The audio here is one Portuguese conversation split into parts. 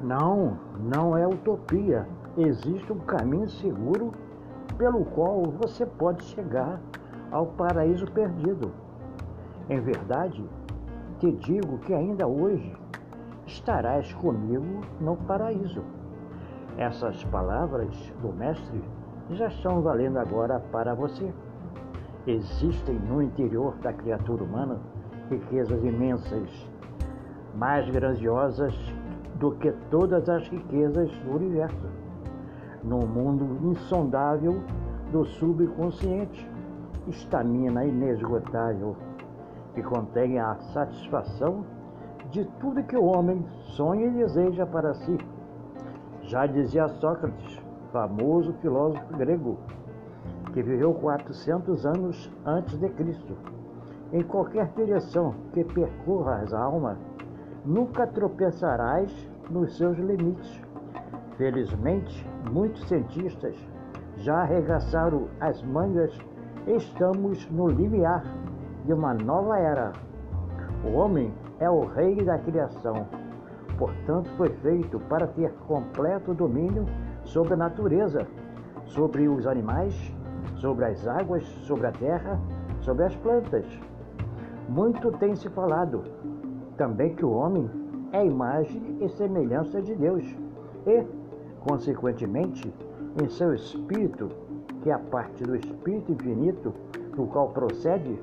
Não, não é utopia. Existe um caminho seguro pelo qual você pode chegar ao paraíso perdido. Em verdade, te digo que ainda hoje estarás comigo no paraíso. Essas palavras do Mestre já estão valendo agora para você. Existem no interior da criatura humana riquezas imensas, mais grandiosas do que todas as riquezas do universo, no mundo insondável do subconsciente, estamina inesgotável que contém a satisfação de tudo que o homem sonha e deseja para si. Já dizia Sócrates, famoso filósofo grego, que viveu 400 anos antes de Cristo. Em qualquer direção que percorras a alma, nunca tropeçarás nos seus limites. Felizmente, muitos cientistas já arregaçaram as mangas. Estamos no limiar de uma nova era. O homem é o rei da criação. Portanto, foi feito para ter completo domínio sobre a natureza, sobre os animais, sobre as águas, sobre a terra, sobre as plantas. Muito tem se falado também que o homem é imagem e semelhança de Deus e, consequentemente, em seu espírito, que é a parte do espírito infinito do qual procede,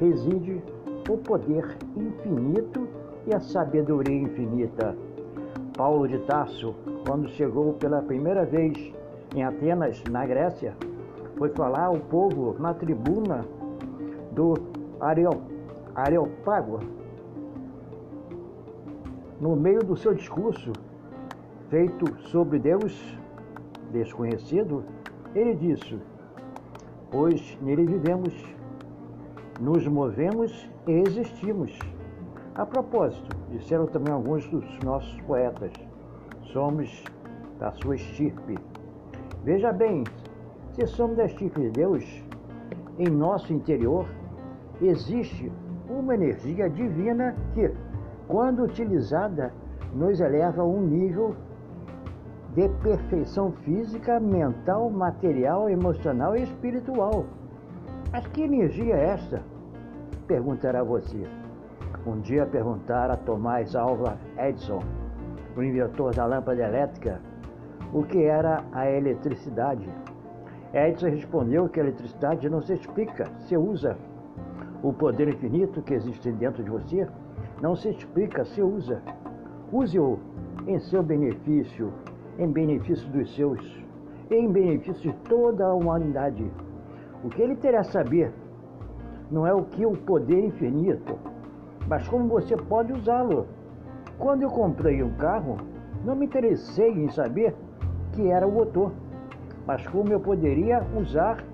reside o poder infinito e a sabedoria infinita. Paulo de Tarso, quando chegou pela primeira vez em Atenas, na Grécia, foi falar ao povo na tribuna do Areopágo. No meio do seu discurso, feito sobre Deus desconhecido, ele disse: Pois nele vivemos nos movemos e existimos. A propósito, disseram também alguns dos nossos poetas, somos da sua estirpe. Veja bem, se somos da estirpe de Deus, em nosso interior existe uma energia divina que, quando utilizada, nos eleva a um nível de perfeição física, mental, material, emocional e espiritual. Mas que energia é esta? Perguntará você. Um dia perguntaram a Tomás Alva Edison, o inventor da lâmpada elétrica, o que era a eletricidade. Edison respondeu que a eletricidade não se explica, se usa. O poder infinito que existe dentro de você não se explica, se usa. Use-o em seu benefício, em benefício dos seus, em benefício de toda a humanidade. O que ele terá a saber não é o que o poder infinito, mas como você pode usá-lo. Quando eu comprei um carro, não me interessei em saber que era o motor, mas como eu poderia usar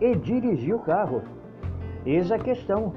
e dirigir o carro. Eis a questão.